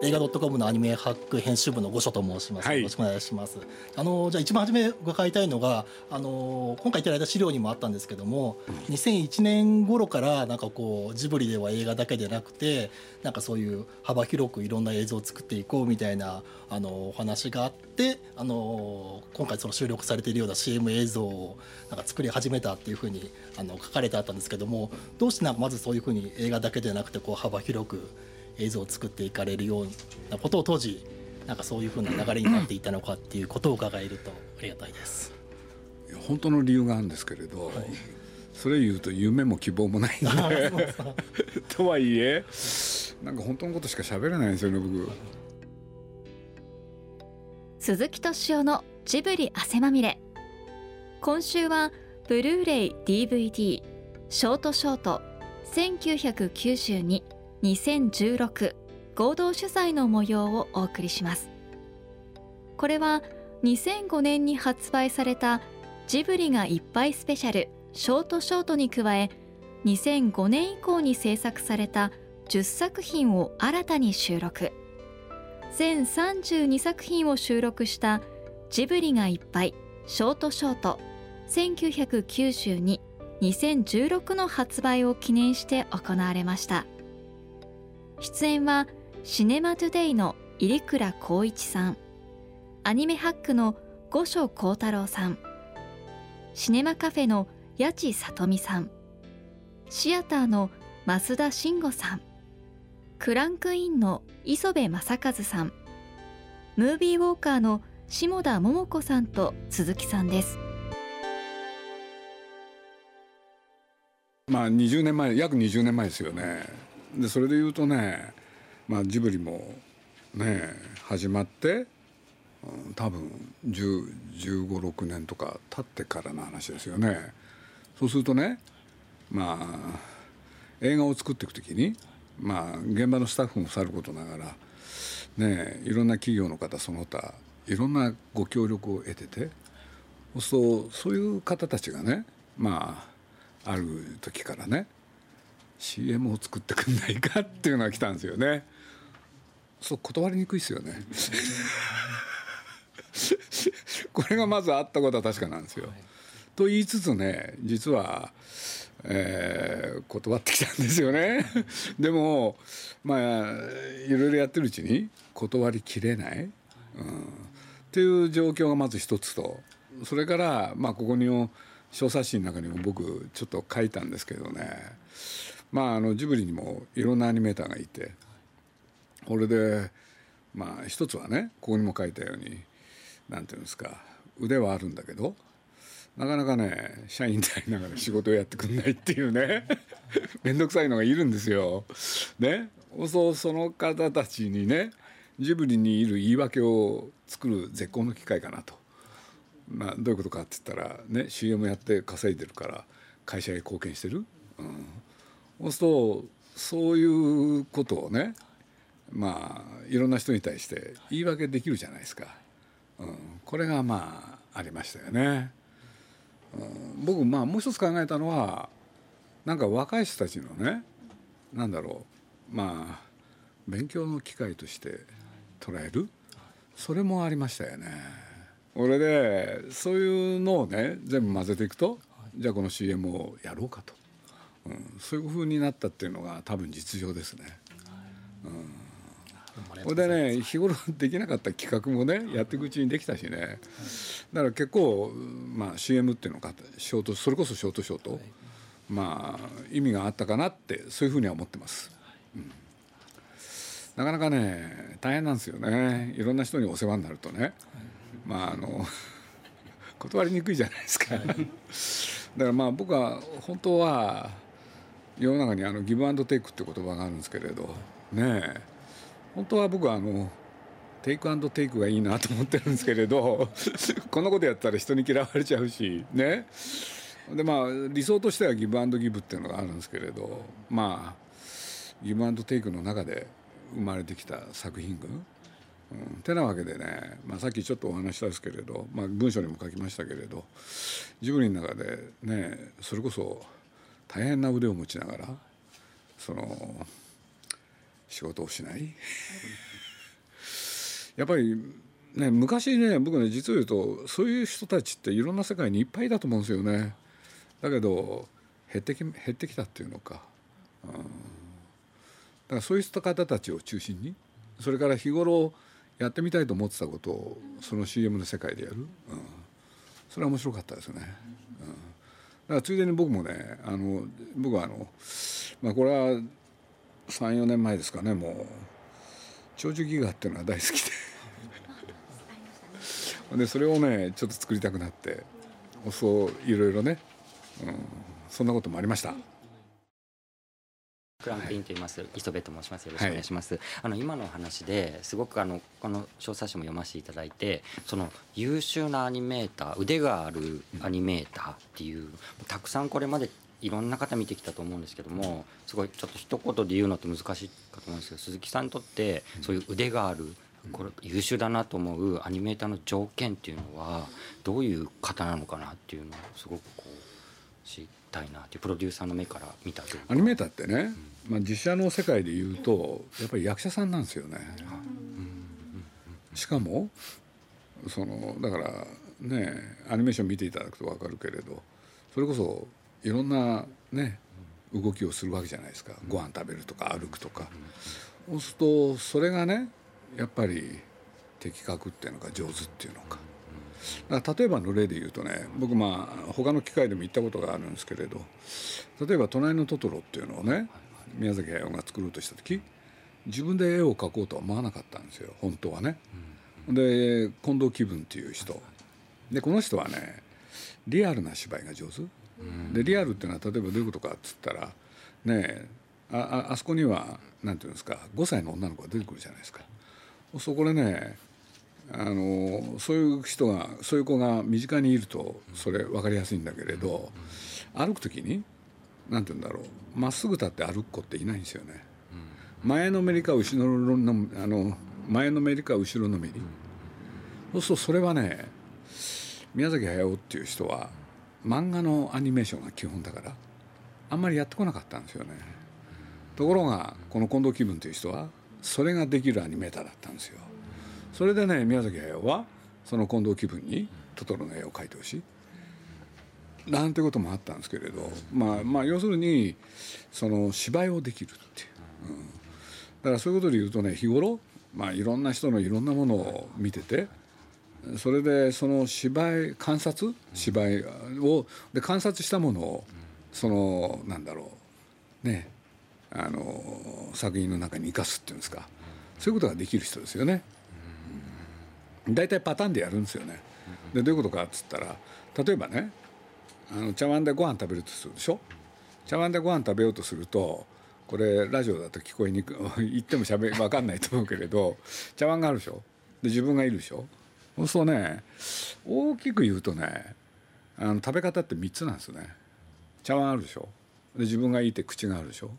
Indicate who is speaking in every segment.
Speaker 1: 映画 .com のアニメハック編集部の五所と申します、はい、よろしくお願いします。あのじゃあ一番初め伺いたいのがあの今回いただいた資料にもあったんですけども、うん、2001年頃からなんかこうジブリでは映画だけでなくてなんかそういう幅広くいろんな映像を作っていこうみたいなあのお話があってあの今回その収録されているような CM 映像をなんか作り始めたっていうふうにあの書かれてあったんですけどもどうしてなんかまずそういうふうに映画だけでなくてこう幅広く映像を作っていかれるようなことを当時なんかそういうふうな流れになっていたのかっていうことを伺えるとありがたいです。
Speaker 2: 本当の理由があるんですけれど、はい、それ言うと夢も希望もないんで とはいえなんか本当のことしか喋れないんですよね僕。
Speaker 3: 鈴木敏夫のジブリ汗まみれ今週はブルーレイ DVD ショートショート1992 2016合同主催の模様をお送りしますこれは2005年に発売されたジブリがいっぱいスペシャルショートショートに加え2005年以降に制作された10作品を新たに収録全32作品を収録したジブリがいっぱいショートショート1992-2016の発売を記念して行われました。出演はシネマトゥデイの入倉光一さん。アニメハックの五所幸太郎さん。シネマカフェの八千里美さん。シアターの増田慎吾さん。クランクインの磯部正和さん。ムービーウォーカーの下田桃子さんと鈴木さんです。
Speaker 2: まあ20年前約20年前ですよね。でそれで言うとね、まあ、ジブリもね始まって、うん、多分1 5 6年とか経ってからの話ですよね。そうするとねまあ映画を作っていく時にまあ現場のスタッフもさることながらねいろんな企業の方その他いろんなご協力を得ててそうそういう方たちがねまあある時からね CM を作ってくんないかっていうのが来たんですよね。そう断りにくいですよね。これがまずあったことは確かなんですよ、はい、と言いつつね実はえー、断ってきたんですよね。でもまあいろいろやってるうちに断りきれない、うん、っていう状況がまず一つとそれからまあここに小冊子の中にも僕ちょっと書いたんですけどねまああのジブリにもいろんなアニメーターがいてこれでまあ一つはねここにも書いたようになんていうんですか腕はあるんだけどなかなかね社員でありながら仕事をやってくんないっていうね 面倒くさいのがいるんですよ。ねそうその方たちにねジブリにいる言い訳を作る絶好の機会かなと。まあ、どういうことかって言ったらね CM やって稼いでるから会社へ貢献してる、うん、そうするとそういうことをねまあいろんな人に対して言い訳できるじゃないですか、うん、これがまあありましたよね。うん、僕まあもう一つ考えたのはなんか若い人たちのねなんだろう。まあ勉強の機会として捉える。それもありましたよね。俺でそういうのをね全部混ぜていくとじゃあこの CM をやろうかとうん、そういうふうになったっていうのが多分実情ですね。うん、これでね日頃できなかった企画もねやっていくうちにできたしね。だから結構、まあ、CM っていうのがショートそれこそショートショート、まあ意味があったかなってそういうふうには思ってます。うん。なかなかね大変なんですよね。いろんな人にお世話になるとね、まああの断りにくいじゃないですか、だからまあ僕は本当は世の中にあのギブアンドテイクって言葉があるんですけれどねえ。本当は僕はあのテイクアンドテイクがいいなと思ってるんですけれど こんなことやったら人に嫌われちゃうしね。でまあ理想としてはギブアンドギブっていうのがあるんですけれどまあギブアンドテイクの中で生まれてきた作品群。うん、てなわけでね、まあ、さっきちょっとお話したんですけれど、まあ、文章にも書きましたけれどジブリの中でねそれこそ大変な腕を持ちながらその仕事をしない。やっぱりね昔ね僕ね実を言うとそういう人たちっていろんな世界にいっぱいだと思うんですよね。だけど減ってき減ってきたっていうのか、うん、だからそういう人方たちを中心にそれから日頃やってみたいと思ってたことをその CM の世界でやる、うん、それは面白かったですね。うん、からついでに僕もねあの僕はあの、まあ、これは34年前ですかねもう。長寿ギガっていうのは大好きで。でそれをねちょっと作りたくなってそういろいろね、うん、そんなこともありました。
Speaker 4: クランクインと言います、はい、磯部と申します。よろしくお願いします。はい、あの今のお話ですごくあのこの小冊子も読ませていただいて、その優秀なアニメーター、腕があるアニメーターっていう、たくさんこれまでいろんな方見てきたと思うんですけども、すごいちょっと一言で言うのって難しいかと思うんですけど、鈴木さんにとってそういう腕がある。これ優秀だなと思うアニメーターの条件っていうのはどういう方なのかなっていうのをすごくこう知りたいなっていうプロデューサーの目から見た
Speaker 2: アニメーターってね、まあ、実写の世界でいうとやっぱり役者さんなんですよね。しかもそのだからねアニメーション見ていただくと分かるけれどそれこそいろんなね動きをするわけじゃないですかご飯食べるとか歩くとか。そうするとそれがねやっぱり的確っていうのか上手っていうのか。例えばの例で言うとね僕まあ他の機会でも行ったことがあるんですけれど例えば「隣のトトロ」っていうのをね宮崎駿が作ろうとした時自分で絵を描こうとは思わなかったんですよ本当はね。で近藤気分っていう人でこの人はねリアルな芝居が上手。でリアルっていうのは例えばどういうことかっつったらねああそこにはなんていうんですか5歳の女の子が出てくるじゃないですか。そこでねあのそういう人がそういう子が身近にいるとそれ分かりやすいんだけれど歩く時に何て言うんだろうまっすぐ立って歩く子っていないんですよね。前のめりか後ろのあの前のめりか後ろのめり。そうするとそれはね宮崎駿っていう人は漫画のアニメーションが基本だからあんまりやってこなかったんですよね。ところがこの近藤気分という人はそれができるアニメーターだったんですよ。それでね宮崎駿はその近藤気分にトトロの絵を描いてほしい。なんてこともあったんですけれど、まあ、まあ要するにその芝居をできるっていう、うん、だからそういうことで言うとね日頃、まあ、いろんな人のいろんなものを見ててそれでその芝居観察芝居をで観察したものをそのなんだろうねあの作品の中に生かすっていうんですかそういうことができる人ですよね。大体パターンでやるんですよね。でどういうことかっつったら例えばねあの茶碗でご飯食べるとするでしょ？茶碗でご飯食べようとするとこれラジオだと聞こえにく 言ってもしゃべ分かんないと思うけれど茶碗があるでしょ？で自分がいるでしょ？そうするとね大きく言うとねあの食べ方って3つなんですね。茶碗あるでしょ？で自分がいて口があるでしょ？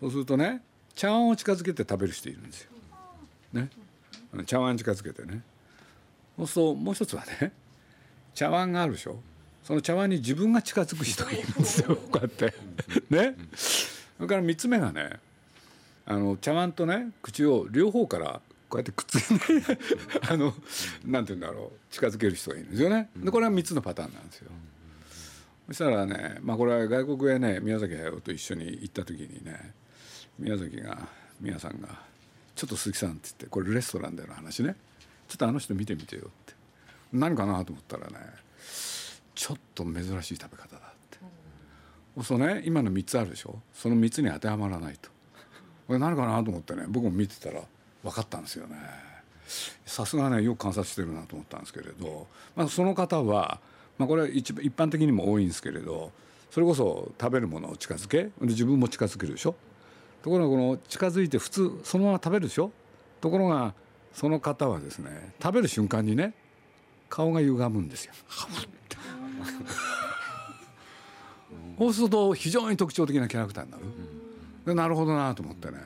Speaker 2: そうするとね茶碗を近づけて食べる人いるんですよ。ね？茶碗近づけてね。そうするともう一つはね茶碗があるでしょ？その茶碗に自分が近づく人がいるんですよこうやって。ね？それから3つ目がねあの茶碗とね口を両方からこうやってくっついてあのなんて言うんだろう近づける人がいるんですよね。でこれは3つのパターンなんですよ。そしたらねまあこれは外国へね宮崎駿と一緒に行った時にね宮崎が宮さんが「ちょっと鈴木さん」って言ってこれレストランでの話ねちょっとあの人見てみてよって。何かなと思ったらねちょっと珍しい食べ方だって。そうね？今の3つあるでしょ？その3つに当てはまらないと。これ何かなと思ってね僕も見てたら分かったんですよね。さすがねよく観察してるなと思ったんですけれど、まあ、その方は、まあ、これは一一般的にも多いんですけれどそれこそ食べるものを近づけ？自分も近づけるでしょ？ところがこの近づいて普通そのまま食べるでしょ？ところがその方はですね食べる瞬間にね顔が歪むんですよ。そうすると非常に特徴的なキャラクターになる。でなるほどなと思ってね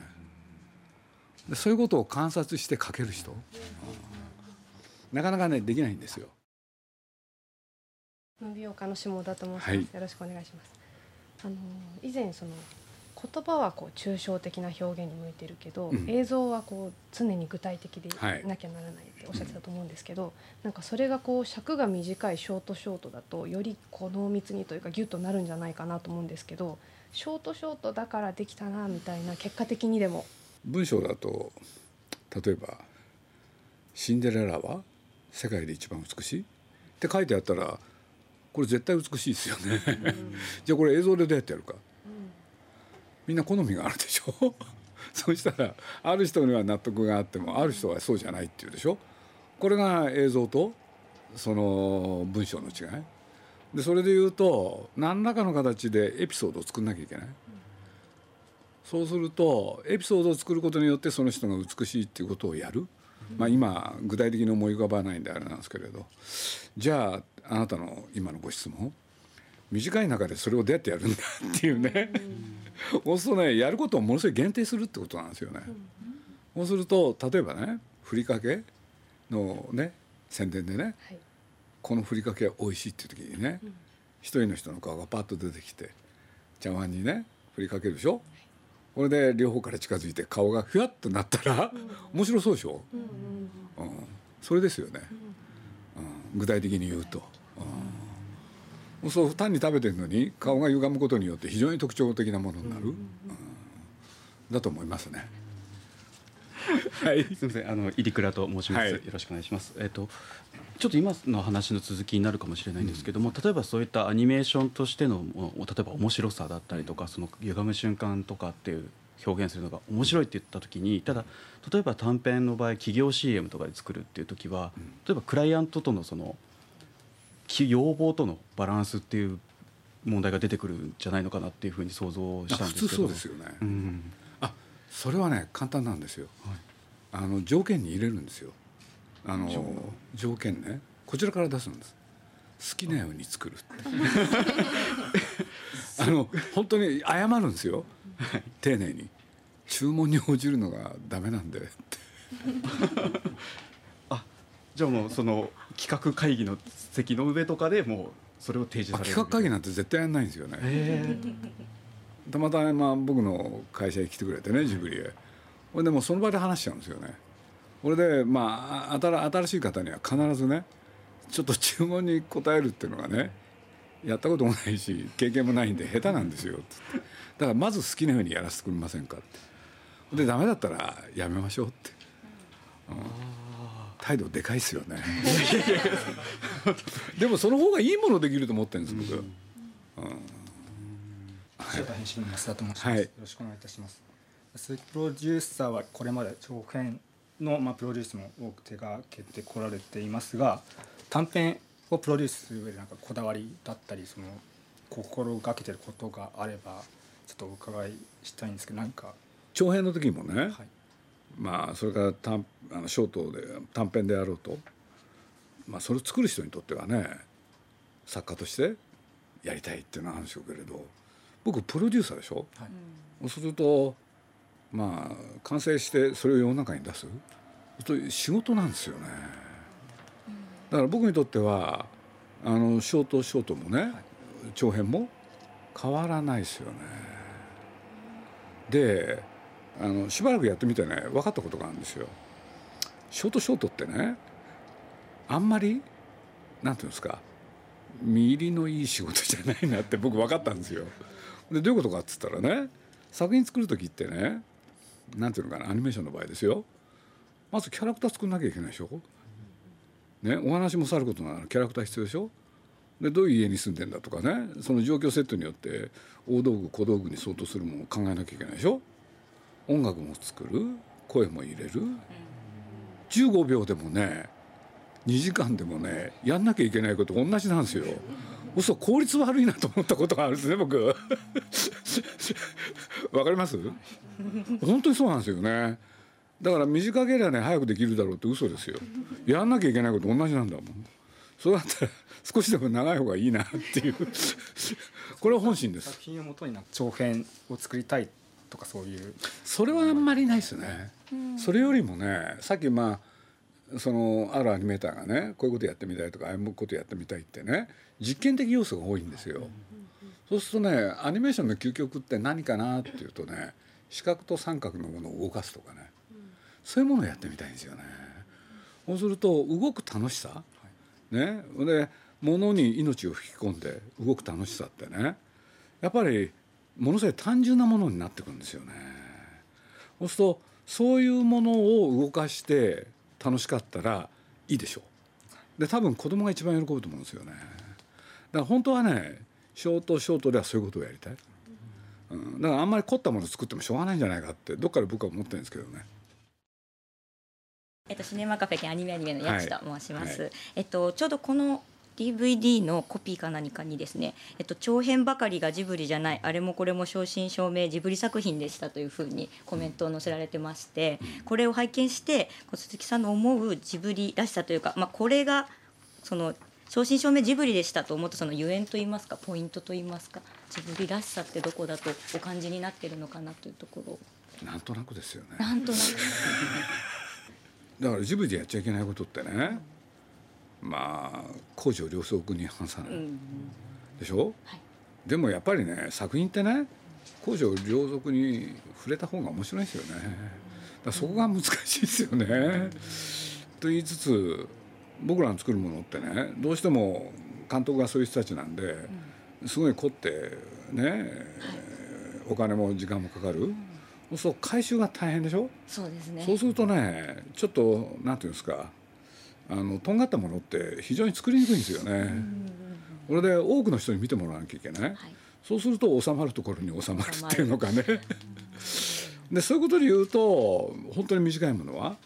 Speaker 2: でそういうことを観察して描ける人、なかなかねできないんですよ。
Speaker 5: 美容家の下田と申します、はい、よろしくお願いします。あの以前その言葉はこう抽象的な表現に向いてるけど、
Speaker 2: うん
Speaker 5: 映像はこう常に具体的で
Speaker 2: はい
Speaker 5: なきゃならないっておっしゃってたと思うんですけど、なんかそれがこう尺が短いショートショートだとよりこう濃密にというかギュッとなるんじゃないかなと思うんですけどショートショートだからできたなみたいな結果的にでも
Speaker 2: 文章だと例えば「シンデレラは世界で一番美しい?」って書いてあったらこれ絶対美しいですよね。じゃあこれ映像でどうやってやるか？みんな好みがあるでしょ？そうしたらある人には納得があってもある人はそうじゃないっていうでしょ？これが映像とその文章の違い。でそれで言うと何らかの形でエピソードを作んなきゃいけない。そうするとエピソードを作ることによってその人が美しいっていうことをやる、まあ、今具体的に思い浮かばないんであれなんですけれど。じゃああなたの今のご質問。短い中でそれをどうやってやるんだっていうね、そうするとねやることをものすごい限定するってことなんですよね。そうすると例えばねふりかけのね宣伝でね
Speaker 5: はい。
Speaker 2: このふりかけ美味しいっていう時にね一人の人の顔がパッと出てきて茶碗にねふりかけるでしょ？これで両方から近づいて顔がふわっとなったら面白そうでしょ、うん、それですよね、うん、具体的に言うと、うん、そう単に食べてるのに顔が歪むことによって非常に特徴的なものになる、うんだと思いますね。はい。
Speaker 6: すみません、あの入り倉と申します、
Speaker 2: はい。
Speaker 6: よろしくお願いします。えっ、とちょっと今の話の続きになるかもしれないんですけども、例えばそういったアニメーションとしてのも例えば面白さだったりとか、その歪む瞬間とかっていう表現するのが面白いって言った時に、ただ例えば短編の場合企業 CM とかで作るっていう時は、例えばクライアントとのそのき要望とのバランスっていう問題が出てくるんじゃないのかなっていうふうに想像したん
Speaker 2: 普
Speaker 6: ですけど。
Speaker 2: 通そうですよね。
Speaker 6: うん。
Speaker 2: あそれはね簡単なんですよ、あの条件に入れるんですよ。あの条件ね。こちらから出すんです。好きなように作る あの本当に謝るんですよ。丁寧に。注文に応じるのがダメなんでって
Speaker 6: じゃあもうその企画会議の席の上とかでもうそれを提示
Speaker 2: あ
Speaker 6: される
Speaker 2: 企画会議なんて絶対やんないんですよね。
Speaker 6: え
Speaker 2: たまたま僕の会社に来てくれてねジブリへ。これでもうその場で話しちゃうんですよね。これでまあ新新しい方には必ずねちょっと注文に応えるっていうのがねやったこともないし経験もないんで下手なんですよ。つってだからまず好きなようにやらせてくれませんかって。でダメだったらやめましょうって、うん態度でかいですよね。でもその方がいいものできると思ってるんです僕、
Speaker 7: 塩田編集部の増田と申します、
Speaker 2: はい。
Speaker 7: よろしくお願いいたします。鈴木プロデューサーはこれまで長編の、まあ、プロデュースも多く手がけてこられていますが短編をプロデュースする上でなんかこだわりだったりその心がけてることがあればちょっとお伺いしたいんですけどなんか。
Speaker 2: 長編の時もね、
Speaker 7: はい
Speaker 2: まあそれから短あのショートで短編であろうと、まあ、それを作る人にとってはね作家としてやりたいっていうのはあるんでしょうけれど僕プロデューサーでしょ、
Speaker 7: はい。
Speaker 2: そうするとまあ完成してそれを世の中に出す。そういう仕事なんですよね。だから僕にとってはあのショートショートもね、長編も変わらないですよね。であのしばらくやってみてね分かったことがあるんですよ。ショートショートってねあんまりなんていうんですか見入りのいい仕事じゃないなって 僕分かったんですよ。でどういうことかっつったらね作品作る時ってねなんていうのかなアニメーションの場合ですよ。まずキャラクター作んなきゃいけないでしょ、ね、お話もさることならキャラクター必要でしょ。でどういう家に住んでんだとかねその状況セットによって大道具小道具に相当するものを考えなきゃいけないでしょ。音楽も作る？声も入れる？15秒でもね2時間でもねやんなきゃいけないこと同じなんですよ。嘘効率悪いなと思ったことがあるんですね僕。わかります？本当にそうなんですよね。だから短ければね早くできるだろうって嘘ですよ。やんなきゃいけないこと同じなんだもん。そうだったら少しでも長い方がいいなっていう これは本心です
Speaker 7: 作。品をもとにな長編を作りたいとかそういう
Speaker 2: それはあんまりないですね。それよりもねさっきまあそのあるアニメーターがねこういうことやってみたいとかああいうことやってみたいってね実験的要素が多いんですよ。そうするとねアニメーションの究極って何かなっていうとね四角と三角のものを動かすとかね、そういうものをやってみたいんですよね。そうすると動く楽しさ、ねで物に命を吹き込んで動く楽しさってねやっぱりものすごい単純なものになってくるんですよね。そうするとそういうものを動かして楽しかったらいいでしょう。で多分子供が一番喜ぶと思うんですよね。だから本当はねショートショートではそういうことをやりたい。うん、だからあんまり凝ったものを作ってもしょうがないんじゃないかってどっかで僕は思ってるんですけどね。
Speaker 8: えっと、シネマカフェ兼アニメアニメのヤチと申します、はい、えっと、ちょうどこの DVD のコピーか何かにですね、えっと、長編ばかりがジブリじゃないあれもこれも正真正銘ジブリ作品でしたというふうにコメントを載せられてましてこれを拝見して鈴木さんの思うジブリらしさというか、まあ、これがその正真正銘ジブリでしたと思ったそのゆえんといいますかポイントといいますかジブリらしさってどこだとお感じになってるのかなというところ
Speaker 2: なんとなくですよね。
Speaker 8: なんとなく
Speaker 2: だからジブリでやっちゃいけないことってね、まあ公序良俗に反さない、うん、でしょ、はい、でもやっぱりね作品ってね公序良俗に触れた方が面白いですよね。だそこが難しいですよね、うん、と言いつつ僕らの作るものってねどうしても監督がそういう人たちなんで、すごい凝ってね、はい、お金も時間もかかる。そう回収が大変でしょ？
Speaker 8: そうですね。
Speaker 2: そうするとねちょっとなんていうんですかあのとんがったものって非常に作りにくいんですよね。これで多くの人に見てもらわなきゃいけない、はい、そうすると収まるところに収まるっていうのかね。でそういうことで言うと本当に短いものは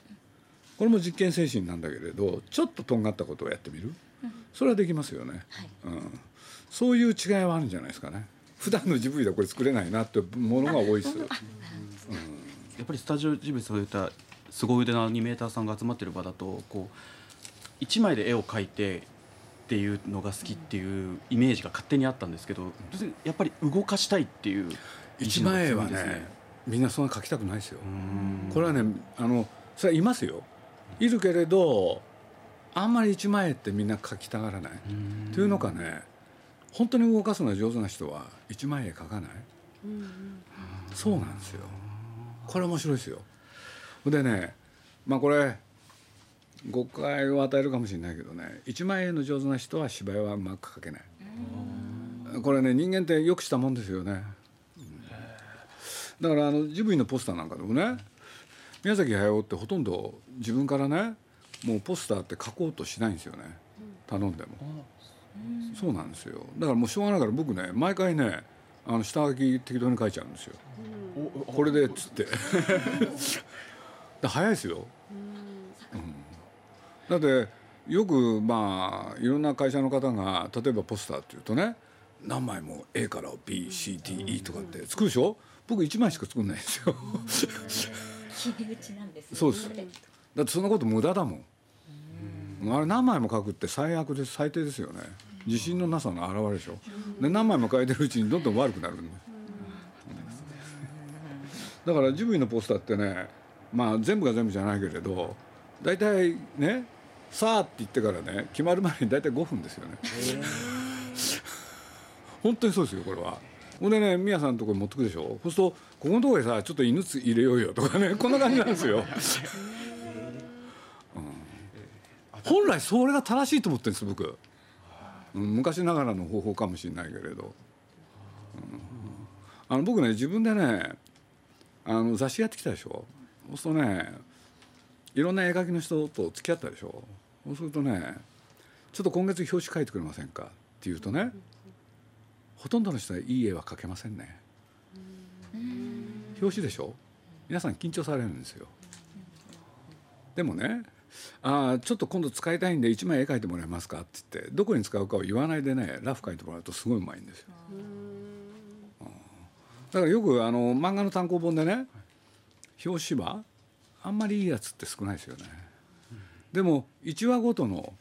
Speaker 2: これも実験精神なんだけれどちょっととんがったことをやってみる。それはできますよね、はい、うん、そういう違いはあるんじゃないですかね。普段のジブリではこれ作れないなってものが多いです。
Speaker 6: やっぱりスタジオジブリそういった凄腕のアニメーターさんが集まってる場だとこう一枚で絵を描いてっていうのが好きっていうイメージが勝手にあったんですけどやっぱり動かしたいっていう
Speaker 2: 一枚絵はねみんなそんな描きたくないですよ。これはねあのそれはいますよ。いるけれどあんまり一枚絵ってみんな描きたがらない。というのかね本当に動かすのが上手な人は一枚絵描かない。そうなんですよ。これ面白いですよ。でねまあこれ誤解を与えるかもしれないけどね。1万円の上手な人は芝居はうまく描けない。これね人間ってよくしたもんですよね。だからあのジブリのポスターなんかでもね宮崎駿ってほとんど自分からねもうポスターって書こうとしないんですよね。頼んでも。そうなんですよ。だからもうしょうがないから僕ね毎回ねあの下書き適当に書いちゃうんですよ。これでっつって。早いですよ、うん、だってよくまあいろんな会社の方が例えばポスターっていうとね何枚も A から BCDE とかって作るでしょ？僕1枚しか作んないですよ。そうです。だってそんなこと無駄だもん。あれ何枚も書くって最悪で最低ですよね。自信のなさの表れでしょ？で何枚も書いてるうちにどんどん悪くなるんで。だからジブリのポスターってねまあ全部が全部じゃないけれど大体ね「さあ」って言ってからね決まる前に大体5分ですよね。本当にそうですよこれは。ほんでね宮さんのところに持ってくでしょ。そうするとここのところでさちょっと犬入れようよとかね こんな感じなんですよ。うん、本来それが正しいと思ってるんです僕、うん、昔ながらの方法かもしれないけれど、うん、あの僕ね自分でねあの雑誌やってきたでしょ。そうするとねいろんな絵描きの人と付き合ったでしょそうするとねちょっと今月表紙書いてくれませんかって言うとねほとんどの人はいい絵は描けませんね。表紙でしょ？皆さん緊張されるんですよ。でもねあちょっと今度使いたいんで1枚絵描いてもらえますかって言ってどこに使うかを言わないでねラフ描いてもらうとすごいうまいんですよ。だからよくあの漫画の単行本でね表紙はあんまりいいやつって少ないですよね。でも1話ごとの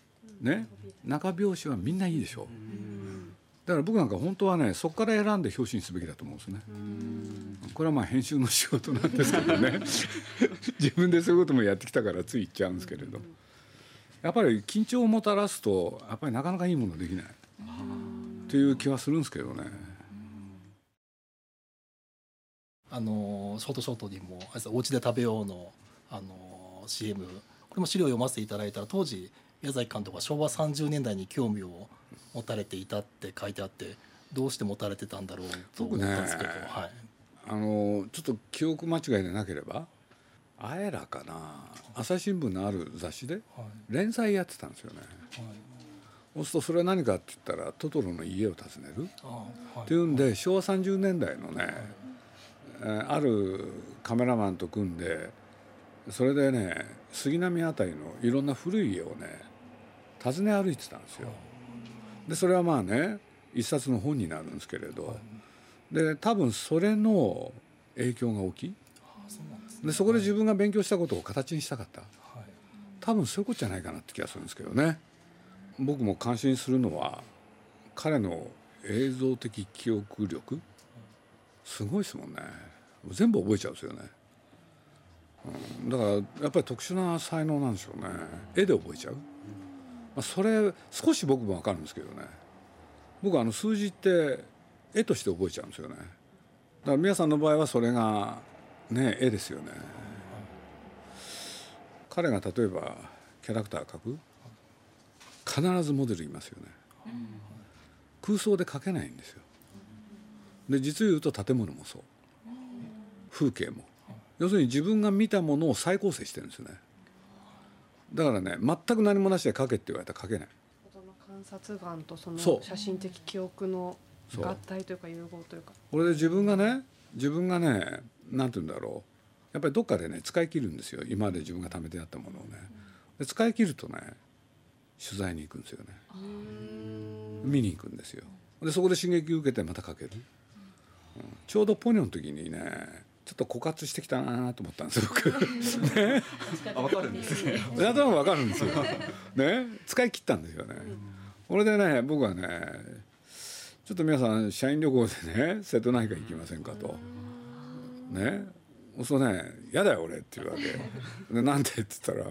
Speaker 2: ね中表紙はみんないいでしょ。だから僕なんか本当はねそこから選んで表紙にすべきだと思うんですね。これはまあ編集の仕事なんですけどね 自分でそういうこともやってきたからつい言っちゃうんですけれどやっぱり緊張をもたらすとやっぱりなかなかいいものできないという気はするんですけどね。
Speaker 1: あのショートショートにも「お家で食べようの」あの CM これも資料を読ませていただいたら当時宮崎監督は昭和30年代に興味を持たれていたって書いてあってどうして持たれてたんだろうと思ったんですけど、ね、はい、
Speaker 2: あのちょっと記憶間違いでなければ「あえら」かな朝日新聞のある雑誌で連載やってたんですよね。はい。そうするとそれは何かって言ったらトトロの家を訪ねるっていうんで昭和30年代のねあるカメラマンと組んでそれでね杉並辺りのいろんな古い家をね訪ね歩いてたんですよ。でそれはまあね一冊の本になるんですけれど。で多分それの影響が大きい。でそこで自分が勉強したことを形にしたかった。多分そういうことじゃないかなって気がするんですけどね。僕も感心するのは彼の映像的記憶力。すごいですもんね。全部覚えちゃうんですよね、だからやっぱり特殊な才能なんでしょうね。絵で覚えちゃう、まあ、それ少し僕も分かるんですけどね。僕あの数字って絵として覚えちゃうんですよね。だから皆さんの場合はそれがね絵ですよね。彼が例えばキャラクター描く。必ずモデルいますよね、空想で描けないんですよ。で実を言うと建物もそう。風景も。要するに自分が見たものを再構成してるんですよね。だからね全く何もなしで描けって言われたら描けない。
Speaker 5: 観察眼とその写真的記憶の合体というか融合というか。
Speaker 2: これで自分がね自分がねなんて言うんだろう。やっぱりどっかでね使い切るんですよ。今まで自分が貯めてあったものをね。で使い切るとね取材に行くんですよね。見に行くんですよ。でそこで刺激受けてまたかける、うん、ちょうどポニョの時にねちょっと枯渇してきたなと思ったんですよね、
Speaker 6: 分 かるんですね。
Speaker 2: なんとなく分かるんですよ。ね、使い切ったんですよね。これでね、僕はね、ちょっと皆さん社員旅行でね、瀬戸内海行きませんかと。ね、そうね、嫌だよ俺って言うわけ。で、なんでって言ったら、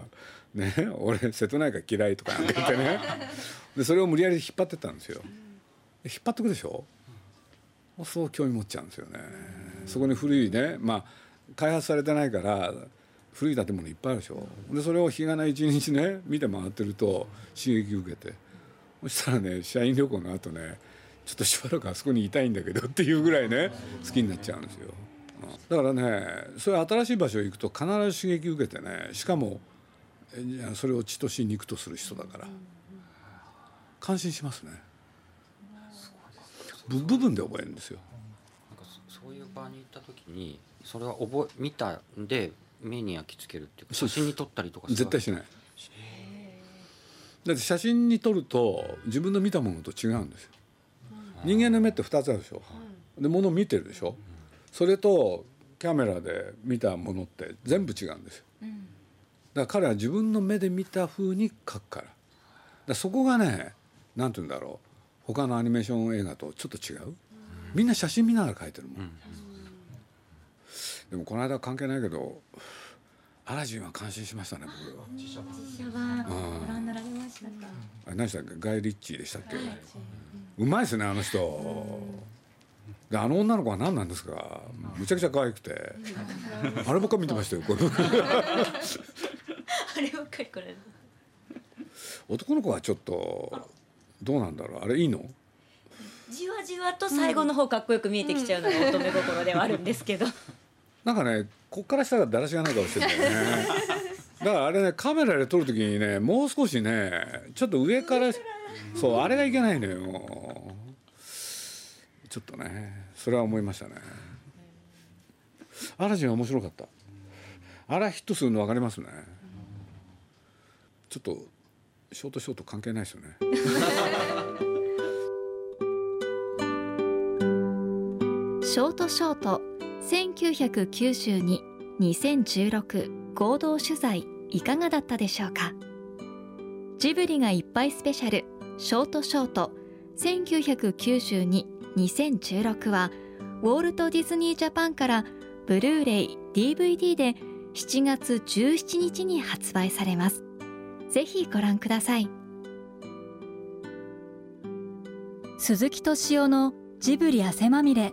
Speaker 2: ね？俺瀬戸内海嫌いとかなんか言ってねでそれを無理やり引っ張ってったんですよ引っ張ってくでしょ？そう興味持っちゃうんですよねそこに古いねまあ開発されてないから古い建物いっぱいあるでしょ。でそれを日がない一日ね見て回ってると刺激受けて。そしたらね社員旅行の後ねちょっとしばらくあそこにいたいんだけどっていうぐらいね好きになっちゃうんですよ。だからねそういう新しい場所行くと必ず刺激受けてねしかもそれを血とし肉とする人だから。感心しますね。部分で覚えるんですよ
Speaker 4: そういう場に行った時にそれは覚え見たんで目に焼き付けるっていうか写真に撮ったりとか
Speaker 2: 絶対しない。だって写真に撮ると自分の見たものと違うんですよ。人間の目って2つあるでしょ。で物を見てるでしょ。それとキャメラで見たものって全部違うんですよ。だから彼は自分の目で見た風に描くから。だそこがね何て言うんだろう。他のアニメーション映画とちょっと違うみんな写真見ながら描いてるもん、うん、でもこの間関係ないけどアラジンは感心しましたね僕は。
Speaker 8: 実写版。ご覧になられましたか？
Speaker 2: 何でしたっけ？ガイ・リッチーでしたっけ、うまいですねあの人、であの女の子は何なんですか？むちゃくちゃ可愛くて。あればっか見てましたよ
Speaker 8: あればっかりこれ。
Speaker 2: 男の子はちょっとどうなんだろう？あれいいの？
Speaker 8: じわじわと最後の方かっこよく見えてきちゃうのが乙女心ではあるんですけど、
Speaker 2: なんかねこっからしたらだらしがない顔してるんだよね。だからあれねカメラで撮る時にねもう少しねちょっと上からそうあれがいけないのよ。ちょっとねそれは思いましたね。アラジンは面白かった。あれヒットするの分かりますね。ちょっとショートショート関係ないですよね
Speaker 3: ショートショート1992 2016合同取材いかがだったでしょうか？ジブリがいっぱいスペシャルショートショート1992 2016はウォールト・ディズニー・ジャパンからブルーレイ DVD で7月17日に発売されます。ぜひご覧ください。鈴木敏夫のジブリ汗まみれ。